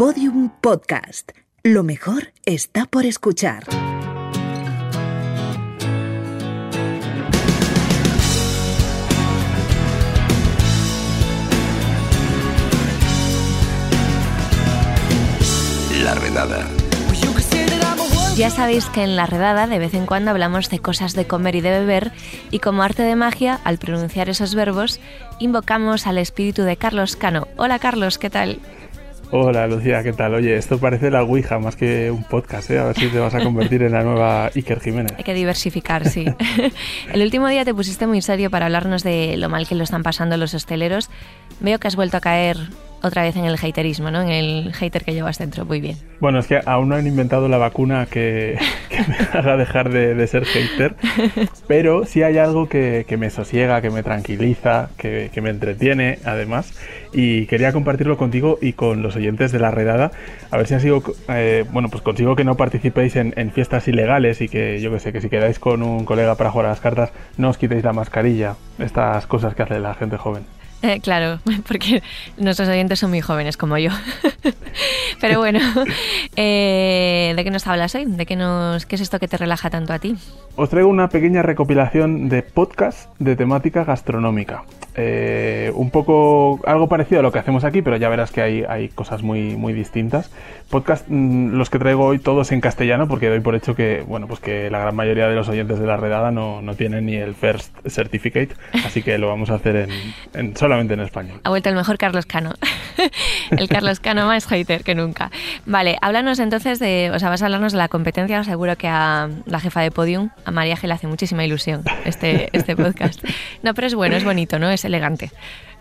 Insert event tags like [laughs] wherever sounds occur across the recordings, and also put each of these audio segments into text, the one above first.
Podium Podcast. Lo mejor está por escuchar. La redada. Ya sabéis que en la redada de vez en cuando hablamos de cosas de comer y de beber y como arte de magia, al pronunciar esos verbos, invocamos al espíritu de Carlos Cano. Hola Carlos, ¿qué tal? Hola Lucía, ¿qué tal? Oye, esto parece la Ouija más que un podcast, ¿eh? A ver si te vas a convertir en la nueva Iker Jiménez. Hay que diversificar, sí. [laughs] El último día te pusiste muy serio para hablarnos de lo mal que lo están pasando los hosteleros. Veo que has vuelto a caer otra vez en el haterismo, ¿no? En el hater que llevas dentro. Muy bien. Bueno, es que aún no han inventado la vacuna que, que me [laughs] haga dejar de, de, ser hater, pero sí hay algo que, que me sosiega, que me tranquiliza, que, que, me entretiene, además, y quería compartirlo contigo y con los oyentes de la redada, a ver si así, eh, bueno, pues consigo que no participéis en, en, fiestas ilegales y que, yo que sé, que si quedáis con un colega para jugar a las cartas, no os quitéis la mascarilla, estas cosas que hace la gente joven. Eh, claro, [laughs] porque nuestros oyentes son muy jóvenes como yo. [laughs] Pero bueno, [laughs] eh, ¿de qué nos hablas hoy? ¿De qué, nos, qué es esto que te relaja tanto a ti? Os traigo una pequeña recopilación de podcasts de temática gastronómica. Eh, un poco algo parecido a lo que hacemos aquí, pero ya verás que hay, hay cosas muy, muy distintas. Podcast, mmm, los que traigo hoy todos en castellano, porque doy por hecho que, bueno, pues que la gran mayoría de los oyentes de la redada no, no tienen ni el First Certificate, así que lo vamos a hacer en, en solamente en español. Ha vuelto el mejor Carlos Cano. [laughs] el Carlos Cano más hater que nunca. Vale, háblanos entonces de, o sea, vas a hablarnos de la competencia, seguro que a la jefa de Podium, a María G le hace muchísima ilusión este, este podcast. No, pero es bueno, es bonito, ¿no? Es elegante.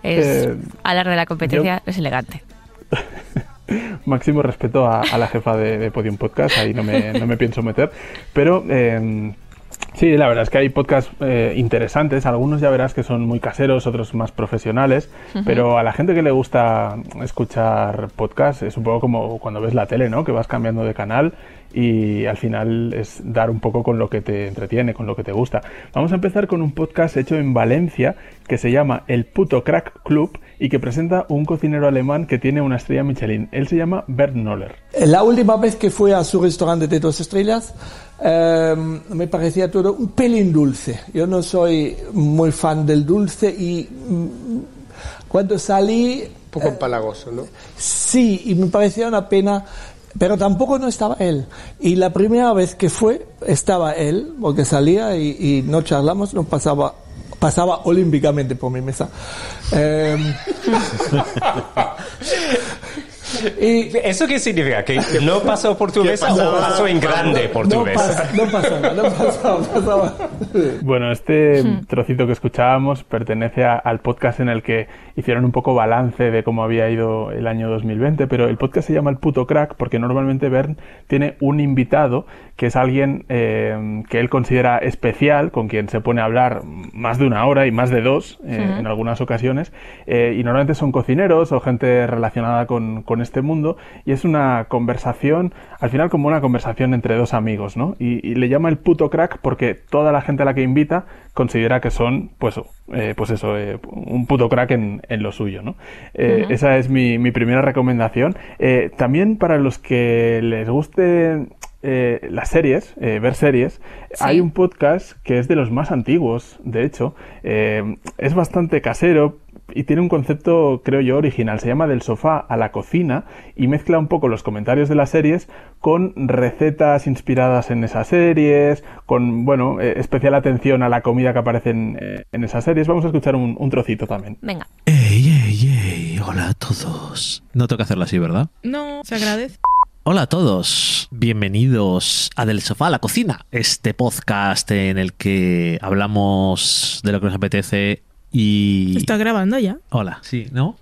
Es, eh, hablar de la competencia yo... es elegante. [laughs] Máximo respeto a, a la jefa de, de, Podium Podcast, ahí no me, no me pienso meter, pero... Eh, Sí, la verdad es que hay podcasts eh, interesantes. Algunos ya verás que son muy caseros, otros más profesionales. Uh -huh. Pero a la gente que le gusta escuchar podcasts es un poco como cuando ves la tele, ¿no? Que vas cambiando de canal y al final es dar un poco con lo que te entretiene, con lo que te gusta. Vamos a empezar con un podcast hecho en Valencia que se llama El Puto Crack Club y que presenta un cocinero alemán que tiene una estrella Michelin. Él se llama Bert Noller. La última vez que fui a su restaurante de dos estrellas eh, me parecía todo un pelín dulce. Yo no soy muy fan del dulce y mm, cuando salí... Un poco empalagoso, ¿no? Sí, y me parecía una pena pero tampoco no estaba él. Y la primera vez que fue, estaba él, porque salía y, y no charlamos, no pasaba, pasaba olímpicamente por mi mesa. Eh, [laughs] ¿Y ¿Eso qué significa? ¿Que no pasó por tu mesa o pasó en grande por tu no mesa? No pasaba, no pasaba, pasaba. Bueno, este trocito que escuchábamos pertenece a, al podcast en el que hicieron un poco balance de cómo había ido el año 2020, pero el podcast se llama El Puto Crack porque normalmente Bern tiene un invitado que es alguien eh, que él considera especial, con quien se pone a hablar más de una hora y más de dos eh, uh -huh. en algunas ocasiones, eh, y normalmente son cocineros o gente relacionada con, con este mundo, y es una conversación, al final como una conversación entre dos amigos, ¿no? Y, y le llama el puto crack porque toda la gente a la que invita considera que son, pues, eh, pues eso, eh, un puto crack en, en lo suyo, ¿no? Eh, uh -huh. Esa es mi, mi primera recomendación. también para los que les guste eh, las series, eh, ver series, sí. hay un podcast que es de los más antiguos, de hecho, eh, es bastante casero y tiene un concepto, creo yo, original. Se llama Del sofá a la cocina y mezcla un poco los comentarios de las series con recetas inspiradas en esas series, con, bueno, eh, especial atención a la comida que aparece en, eh, en esas series. Vamos a escuchar un, un, trocito también. Venga. ¡Ey, ey, ey! Hola a todos. No tengo que hacerlo así, ¿verdad? No, se agradece. Hola a todos, bienvenidos a Del Sofá a la Cocina, este podcast en el que hablamos de lo que nos apetece y... ¿Está grabando ya? Hola, sí, ¿no?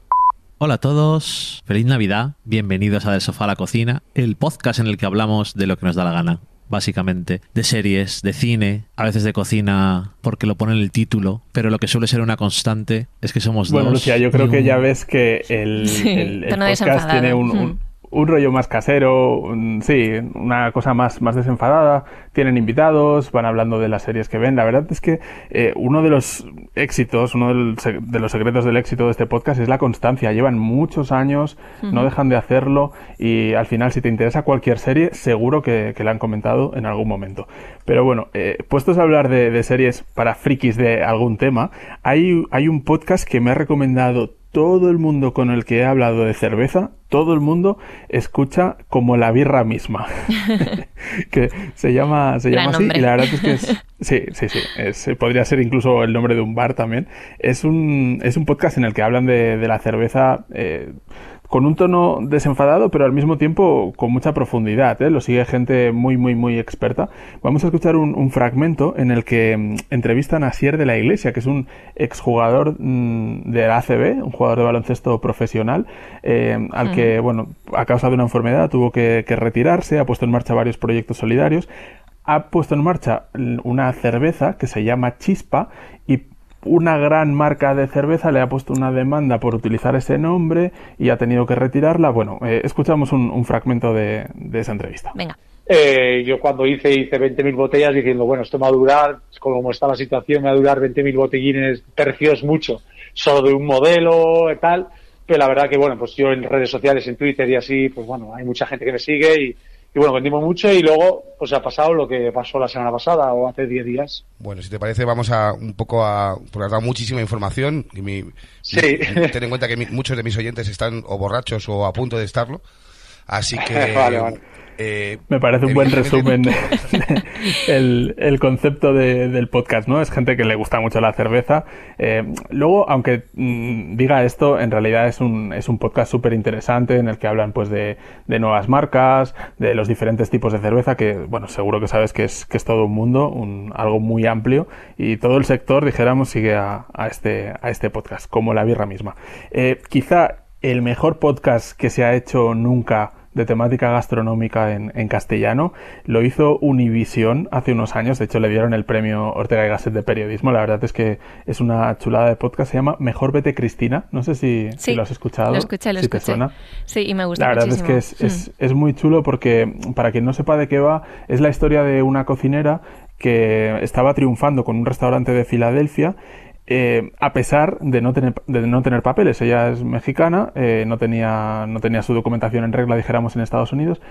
Hola a todos, feliz Navidad, bienvenidos a Del Sofá a la Cocina, el podcast en el que hablamos de lo que nos da la gana, básicamente, de series, de cine, a veces de cocina, porque lo pone en el título, pero lo que suele ser una constante es que somos bueno, dos. Bueno, Lucía, yo creo que ya ves que el, sí, el, el podcast tiene un, un un rollo más casero, sí, una cosa más, más desenfadada. Tienen invitados, van hablando de las series que ven. La verdad es que eh, uno de los éxitos, uno de los secretos del éxito de este podcast es la constancia. Llevan muchos años, no dejan de hacerlo y al final si te interesa cualquier serie, seguro que, la han comentado en algún momento. Pero bueno, eh, puestos a hablar de, de, series para frikis de algún tema, hay, hay un podcast que me ha recomendado todo el mundo con el que he hablado de cerveza, todo el mundo escucha como la birra misma. [laughs] que se llama, se llama así y la verdad es que es, [laughs] sí, sí, sí, podría ser incluso el nombre de un bar también. Es un, es un podcast en el que hablan de, de la cerveza eh, con un tono desenfadado, pero al mismo tiempo con mucha profundidad. ¿eh? Lo sigue gente muy, muy, muy experta. Vamos a escuchar un, fragmento en el que mm, entrevistan a Sier de la Iglesia, que es un exjugador mm, de la ACB, un jugador de baloncesto profesional, eh, al que, bueno, a causa de una enfermedad tuvo que, que retirarse, ha puesto en marcha varios proyectos solidarios ha puesto en marcha una cerveza que se llama Chispa y una gran marca de cerveza le ha puesto una demanda por utilizar ese nombre y ha tenido que retirarla. Bueno, eh, escuchamos un, fragmento de, esa entrevista. Venga. Eh, yo cuando hice, hice 20.000 botellas diciendo, bueno, esto me va a durar, como está la situación, me va a durar 20.000 botellines tercios mucho, solo de un modelo y tal. Pero la verdad que, bueno, pues yo en redes sociales, en Twitter y así, pues bueno, hay mucha gente que me sigue y, y bueno, vendimos mucho y lugo pues ha pasado lo que pasó la semana pasada o hace 10 días. Bueno, si te parece vamos a un poco a porque has dado muchísima información y mi, sí. ten en cuenta que muchos de mis oyentes están o borrachos o a punto de estarlo. Así [laughs] que vale, vale. Eh, Me parece un buen resumen [laughs] el, el, concepto del podcast, ¿no? Es gente que le gusta mucho la cerveza. Eh, luego, aunque mm, diga esto, en realidad es un, es un podcast súper interesante en el que hablan pues de, de, nuevas marcas, de los diferentes tipos de cerveza, que, bueno, seguro que sabes que es, que es todo un mundo, un, algo muy amplio, y todo el sector, dijéramos, sigue a, a este, a este podcast, como la birra misma. Eh, quizá el mejor podcast que se ha hecho nunca de temática gastronómica en, en, castellano. Lo hizo Univisión hace unos años, de hecho le dieron el premio Ortega y Gasset de periodismo. La verdad es que es una chulada de podcast, se llama Mejor vete Cristina. No sé si, si lo has escuchado. Lo escuché, lo si escuché. Te suena. Sí, y me gusta La verdad muchísimo. es que es, es, es muy chulo porque, para quien no sepa de qué va, es la historia de una cocinera que estaba triunfando con un restaurante de Filadelfia eh, a pesar de no tener de no tener papeles ella es mexicana eh, no tenía no tenía su documentación en regla dijéramos en Estados Unidos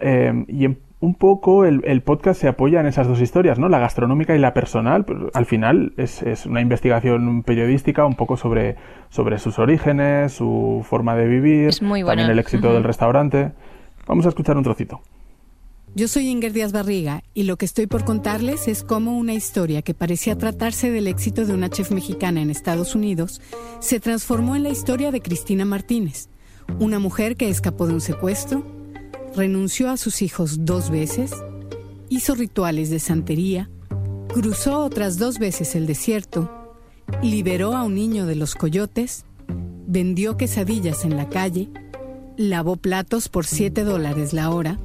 eh, y en, un poco el, el, podcast se apoya en esas dos historias no la gastronómica y la personal al final es, es, una investigación periodística un poco sobre sobre sus orígenes su forma de vivir es muy también el éxito uh -huh. del restaurante. Vamos a escuchar un trocito yo soy Inger Díaz Barriga y lo que estoy por contarles es cómo una historia que parecía tratarse del éxito de una chef mexicana en Estados Unidos se transformó en la historia de Cristina Martínez, una mujer que escapó de un secuestro, renunció a sus hijos dos veces, hizo rituales de santería, cruzó otras dos veces el desierto, liberó a un niño de los coyotes, vendió quesadillas en la calle, lavó platos por 7 dólares la hora,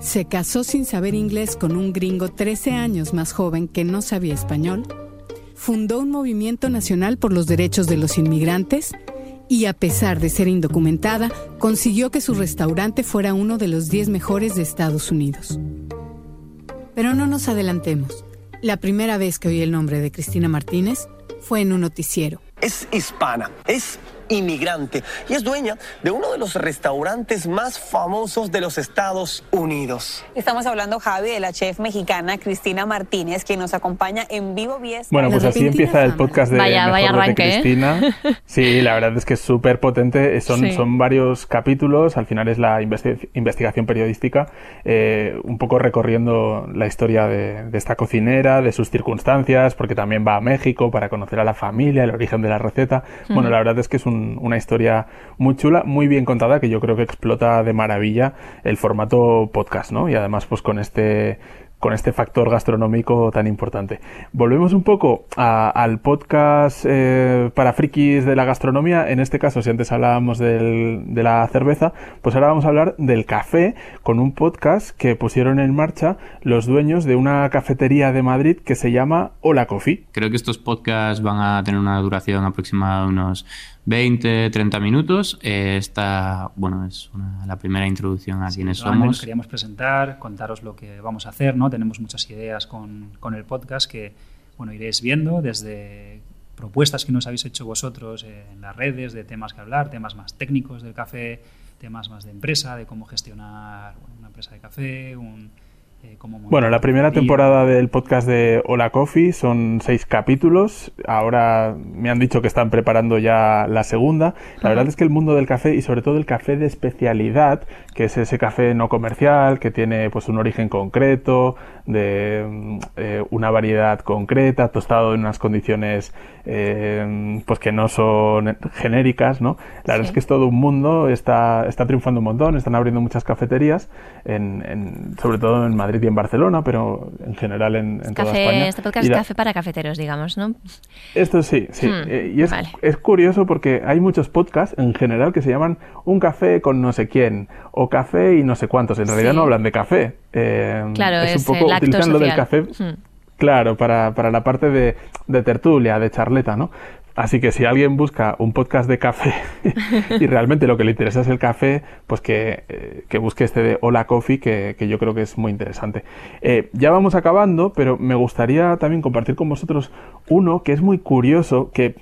se casó sin saber inglés con un gringo 13 años más joven que no sabía español, fundó un movimiento nacional por los derechos de los inmigrantes y a pesar de ser indocumentada, consiguió que su restaurante fuera uno de los 10 mejores de Estados Unidos. Pero no nos adelantemos. La primera vez que oí el nombre de Cristina Martínez fue en un noticiero. Es hispana, es inmigrante y es dueña de uno de los restaurantes más famosos de los Estados Unidos. Estamos hablando, Javi, de la chef mexicana Cristina Martínez, quien nos acompaña en vivo vía Bueno, pues así empieza el podcast de vaya, Mejor vaya arranque, de Cristina. ¿eh? [laughs] Sí, la verdad es que es súper potente. Son, sí. son varios capítulos. Al final es la investi investigación periodística, eh, un poco recorriendo la historia de, de esta cocinera, de sus circunstancias, porque también va a México para conocer a la familia, el origen de la receta. Mm. Bueno, la verdad es que es un una historia muy chula, muy bien contada, que yo creo que explota de maravilla el formato podcast, ¿no? Y además, pues con este con este factor gastronómico tan importante. Volvemos un poco al podcast eh, para frikis de la gastronomía. En este caso, si antes hablábamos del, de la cerveza, pues ahora vamos a hablar del café con un podcast que pusieron en marcha los dueños de una cafetería de Madrid que se llama Hola Coffee. Creo que estos podcasts van a tener una duración aproximada de unos 20, 30 minutos. Eh, esta, bueno, es la primera introducción a quienes somos. Nos queríamos presentar, contaros lo que vamos a hacer, ¿no? Tenemos muchas ideas con, con el podcast que, bueno, iréis viendo desde propuestas que nos habéis hecho vosotros en las redes de temas que hablar, temas más técnicos del café, temas más de empresa, de cómo gestionar una empresa de café, un, eh, bueno, la primera temporada del podcast de Hola Coffee son seis capítulos. Ahora me han dicho que están preparando ya la segunda. La verdad es que el mundo del café y sobre todo el café de especialidad, que es ese café no comercial, que tiene pues un origen concreto, de eh, una variedad concreta, tostado en unas condiciones eh, pues que no son genéricas, ¿no? La verdad es que es todo un mundo, está, está triunfando un montón, están abriendo muchas cafeterías, en, sobre todo en Madrid y en Barcelona, pero en general en, toda España. Este podcast es café para cafeteros, digamos, ¿no? Esto sí, sí. Hmm, eh, y es, es curioso porque hay muchos podcasts en general que se llaman Un café con no sé quién o café y no sé cuántos. En realidad no hablan de café. Claro, es, un poco utilizan lo del café, hmm. claro, para, para, la parte de, de, tertulia, de charleta, ¿no? Así que si alguien busca un podcast de café [laughs] y realmente lo que le interesa es el café, pues que, eh, que busque este de Hola Coffee, que, que, yo creo que es muy interesante. Eh, ya vamos acabando, pero me gustaría también compartir con vosotros uno que es muy curioso, que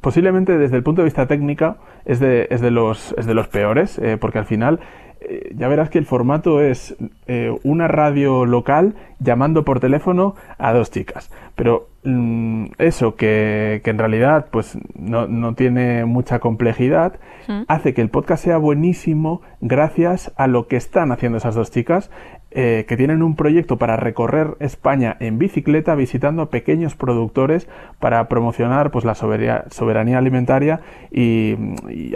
posiblemente desde el punto de vista técnico es de, es de, los, es de los peores, eh, porque al final eh, ya verás que el formato es eh, una radio local llamando por teléfono a dos chicas. Pero mm, eso, que, que, en realidad pues no, no tiene mucha complejidad, hace que el podcast sea buenísimo gracias a lo que están haciendo esas dos chicas eh, que tienen un proyecto para recorrer España en bicicleta visitando a pequeños productores para promocionar pues la soberanía, alimentaria y,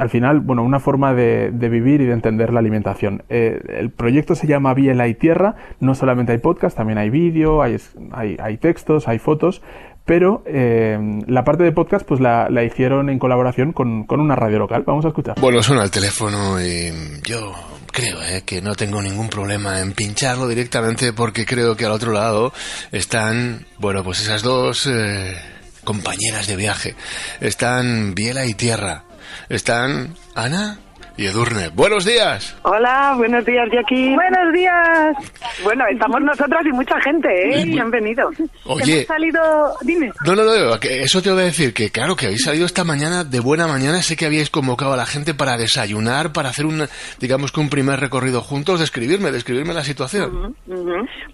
al final bueno una forma de, vivir y de entender la alimentación. Eh, el proyecto se llama Biela y Tierra. No solamente hay podcast también hay vídeo hay, hay, textos hay fotos pero eh, la parte de podcast pues la, hicieron en colaboración con, con, una radio local. Vamos a escuchar. Bueno, suena el teléfono y yo creo eh, que no tengo ningún problema en pincharlo directamente porque creo que al otro lado están, bueno, pues esas dos eh, compañeras de viaje. Están Biela y Tierra. Están Ana y Edurne. ¡Buenos días! Hola, buenos días, Jackie. ¡Buenos días! Bueno, estamos nosotras y mucha gente, ¿eh? Que han venido. Oye... Hemos salido... Dime. No, no, no, eso te voy a decir, que claro, que habéis salido esta mañana de buena mañana, sé que habíais convocado a la gente para desayunar, para hacer un, digamos que un primer recorrido juntos, describirme, describirme la situación.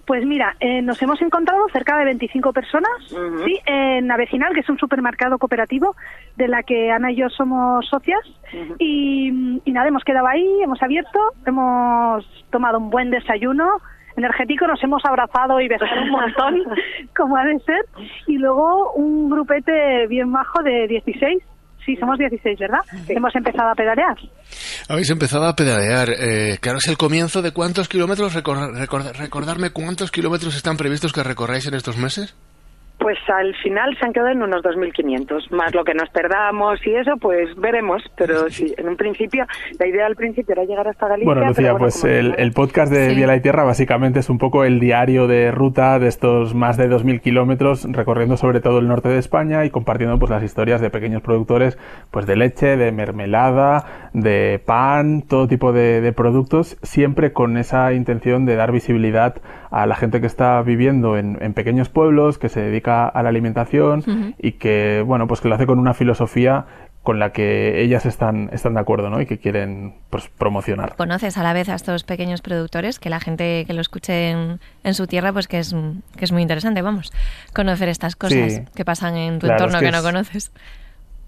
Pues mira, eh, nos hemos encontrado cerca de 25 personas, sí, en Avecinal, que es un supermercado cooperativo de la que Ana y yo somos socias, y y nada, hemos quedado ahí, hemos abierto, hemos tomado un buen desayuno energético, nos hemos abrazado y besado un montón, [laughs] como ha de ser, y luego un grupete bien bajo de 16. Sí, somos 16, ¿verdad? Hemos empezado a pedalear. Habéis empezado a pedalear. Eh, claro, es el comienzo de cuántos kilómetros, recordarme cuántos kilómetros están previstos que recorráis en estos meses. Pues al final se han quedado en unos 2.500, más lo que nos perdamos y eso, pues veremos. Pero sí, en un principio, la idea al principio era llegar hasta Galicia. Bueno, Lucía, pues el, podcast de Vía y Tierra básicamente es un poco el diario de ruta de estos más de 2.000 kilómetros, recorriendo sobre todo el norte de España y compartiendo pues las historias de pequeños productores pues de leche, de mermelada, de pan, todo tipo de, de productos, siempre con esa intención de dar visibilidad a la gente que está viviendo en, en pequeños pueblos, que se dedica a la alimentación y que, bueno, pues que lo hace con una filosofía con la que ellas están, están de acuerdo ¿no? y que quieren pues, promocionar. ¿Conoces a la vez a estos pequeños productores? Que la gente que lo escuche en, su tierra, pues que es, que es muy interesante, vamos, conocer estas cosas que pasan en tu entorno que, no conoces.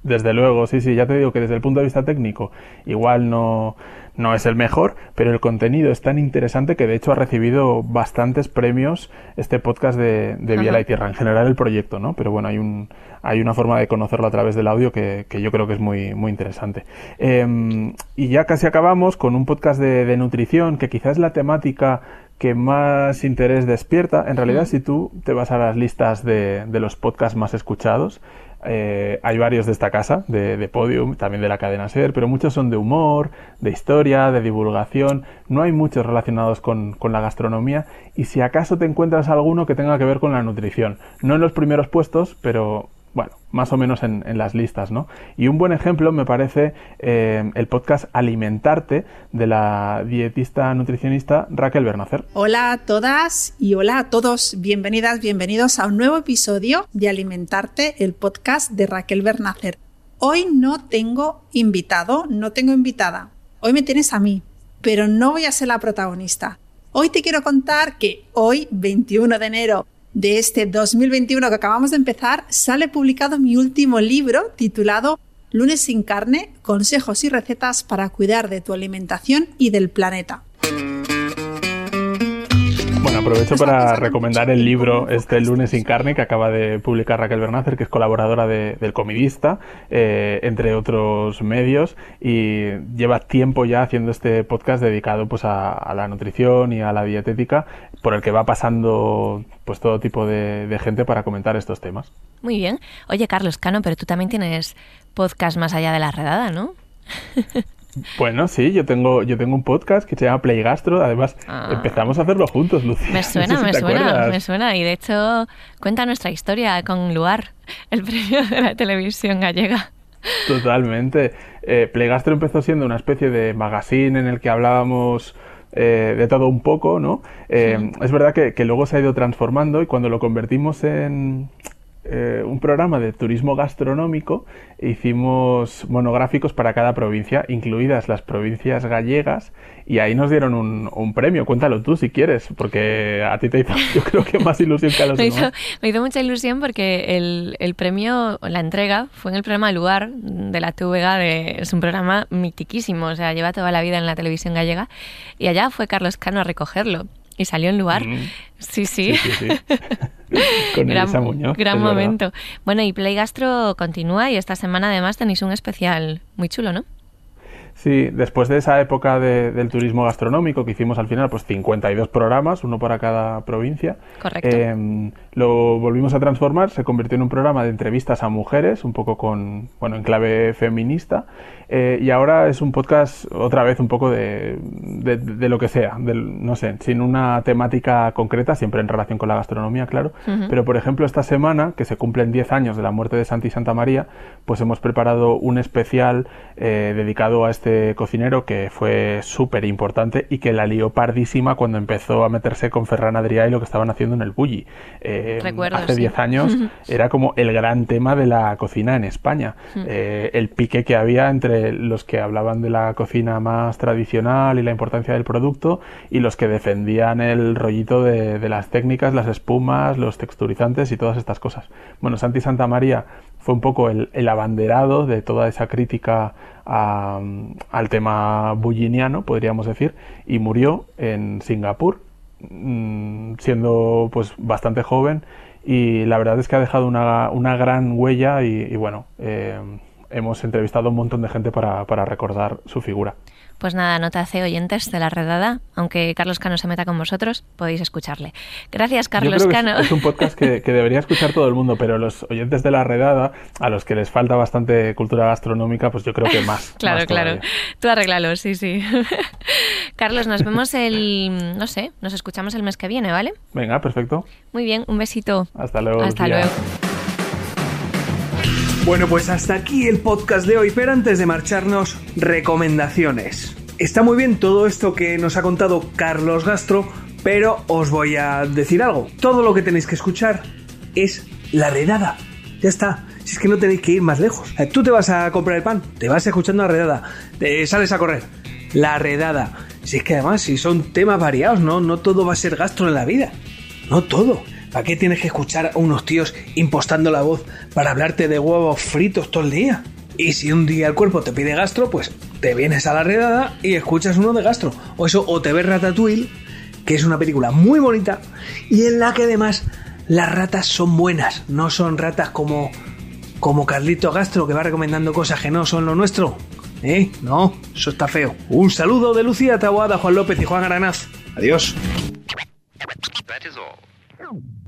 Desde luego, sí, sí, ya te digo que desde el punto de vista técnico igual no, no es el mejor, pero el contenido es tan interesante que de hecho ha recibido bastantes premios este podcast de, de Viela y Tierra, en general el proyecto, ¿no? Pero bueno, hay un hay una forma de conocerlo a través del audio que, que yo creo que es muy, muy interesante. Em, y ya casi acabamos con un podcast de, de nutrición, que quizás es la temática que más interés despierta. En realidad, si tú te vas a las listas de, de los podcasts más escuchados, eh, hay varios de esta casa, de, de, Podium, también de la cadena SER, pero muchos son de humor, de historia, de divulgación. No hay muchos relacionados con, con, la gastronomía y si acaso te encuentras alguno que tenga que ver con la nutrición. No en los primeros puestos, pero bueno, más o menos en, las listas, ¿no? Y un buen ejemplo me parece eh, el podcast Alimentarte de la dietista nutricionista Raquel Bernacer. Hola a todas y hola a todos. Bienvenidas, bienvenidos a un nuevo episodio de Alimentarte, el podcast de Raquel Bernacer. Hoy no tengo invitado, no tengo invitada. Hoy me tienes a mí, pero no voy a ser la protagonista. Hoy te quiero contar que hoy, 21 de enero de este 2021 que acabamos de empezar, sale publicado mi último libro titulado Lunes sin carne, consejos y recetas para cuidar de tu alimentación y del planeta. Bueno, aprovecho para recomendar el libro este lunes sin carne que acaba de publicar Raquel Bernácer, que es colaboradora del Comidista, eh, entre otros medios, y lleva tiempo ya haciendo este podcast dedicado pues a, la nutrición y a la dietética, por el que va pasando pues todo tipo de, de gente para comentar estos temas. Muy bien. Oye, Carlos Cano, pero tú también tienes podcast más allá de la redada, ¿no? [laughs] Bueno, sí, yo tengo, yo tengo un podcast que se llama Play Gastro. Además, ah. empezamos a hacerlo juntos, Lucía. Me [laughs] suena, me suena, me suena. Y de hecho, cuenta nuestra historia con Luar, el [laughs] premio de la televisión gallega. Totalmente. Eh, Play Gastro empezó siendo una especie de magazine en el que hablábamos eh, de todo un poco, ¿no? Eh, es verdad que, que, luego se ha ido transformando y cuando lo convertimos en, eh, un programa de turismo gastronómico hicimos monográficos para cada provincia, incluidas las provincias gallegas, y ahí nos dieron un, premio. Cuéntalo tú si quieres, porque a ti te hizo, [laughs] yo creo que más ilusión que a los me demás. Hizo, me hizo mucha ilusión porque el, el, premio, la entrega, fue en el programa Lugar de la TVG, de, es un programa mitiquísimo, o sea, lleva toda la vida en la televisión gallega, y allá fue Carlos Cano a recogerlo. Y salió en lugar. Mm. Sí, sí. [laughs] Con gran, Muñoz, gran momento. Bueno, y Play Gastro continúa y esta semana además tenéis un especial muy chulo, ¿no? Sí, después de esa época del turismo gastronómico que hicimos al final, pues 52 programas, uno para cada provincia. Correcto. Em, lo volvimos a transformar, se convirtió en un programa de entrevistas a mujeres, un poco con, bueno, en clave feminista. Eh, y ahora es un podcast otra vez un poco de, de, lo que sea, no sé, sin una temática concreta, siempre en relación con la gastronomía, claro. Pero por ejemplo, esta semana, que se cumplen 10 años de la muerte de Santi Santa María, pues hemos preparado un especial eh, dedicado a este cocinero que fue súper importante y que la lió pardísima cuando empezó a meterse con Ferran Adrià y lo que estaban haciendo en el Bulli. Eh, hace 10 años era como el gran tema de la cocina en España. el pique que había entre los que hablaban de la cocina más tradicional y la importancia del producto y los que defendían el rollito de, las técnicas, las espumas, los texturizantes y todas estas cosas. Bueno, Santi Santa María fue un poco el, abanderado de toda esa crítica al tema bulliniano, podríamos decir, y murió en Singapur, mm, siendo pues bastante joven y la verdad es que ha dejado una, gran huella y, bueno, eh, hemos entrevistado a un montón de gente para recordar su figura. Pues nada, no te hace oyentes de la redada, aunque Carlos Cano se meta con vosotros, podéis escucharle. Gracias, Carlos Cano. Es, un podcast que, debería escuchar todo el mundo, pero los oyentes de la redada, a los que les falta bastante cultura gastronómica, pues yo creo que más. [laughs] claro, claro. Tú arreglalo, sí, sí. [laughs] Carlos, nos vemos el, no sé, nos escuchamos el mes que viene, ¿vale? Venga, perfecto. Muy bien, un besito. Hasta luego. Hasta luego. Bueno, pues hasta aquí el podcast de hoy, pero antes de marcharnos, recomendaciones. Está muy bien todo esto que nos ha contado Carlos Gastro, pero os voy a decir algo. Todo lo que tenéis que escuchar es la redada. Ya está. Si es que no tenéis que ir más lejos. Tú te vas a comprar el pan, te vas escuchando la redada, te sales a correr. La redada. Si es que además, si son temas variados, ¿no? No todo va a ser gastro en la vida. No todo. ¿Para qué tienes que escuchar a unos tíos impostando la voz para hablarte de huevos fritos todo el día? Y si un día el cuerpo te pide gastro, pues te vienes a la redada y escuchas uno de gastro. O eso, o te ves Ratatouille, que es una película muy bonita y en la que además las ratas son buenas, no son ratas como como Carlito Gastro que va recomendando cosas que no son lo nuestro. ¿Eh? No, eso está feo. Un saludo de Lucía Taboada, Juan López y Juan Aranaz. Adiós.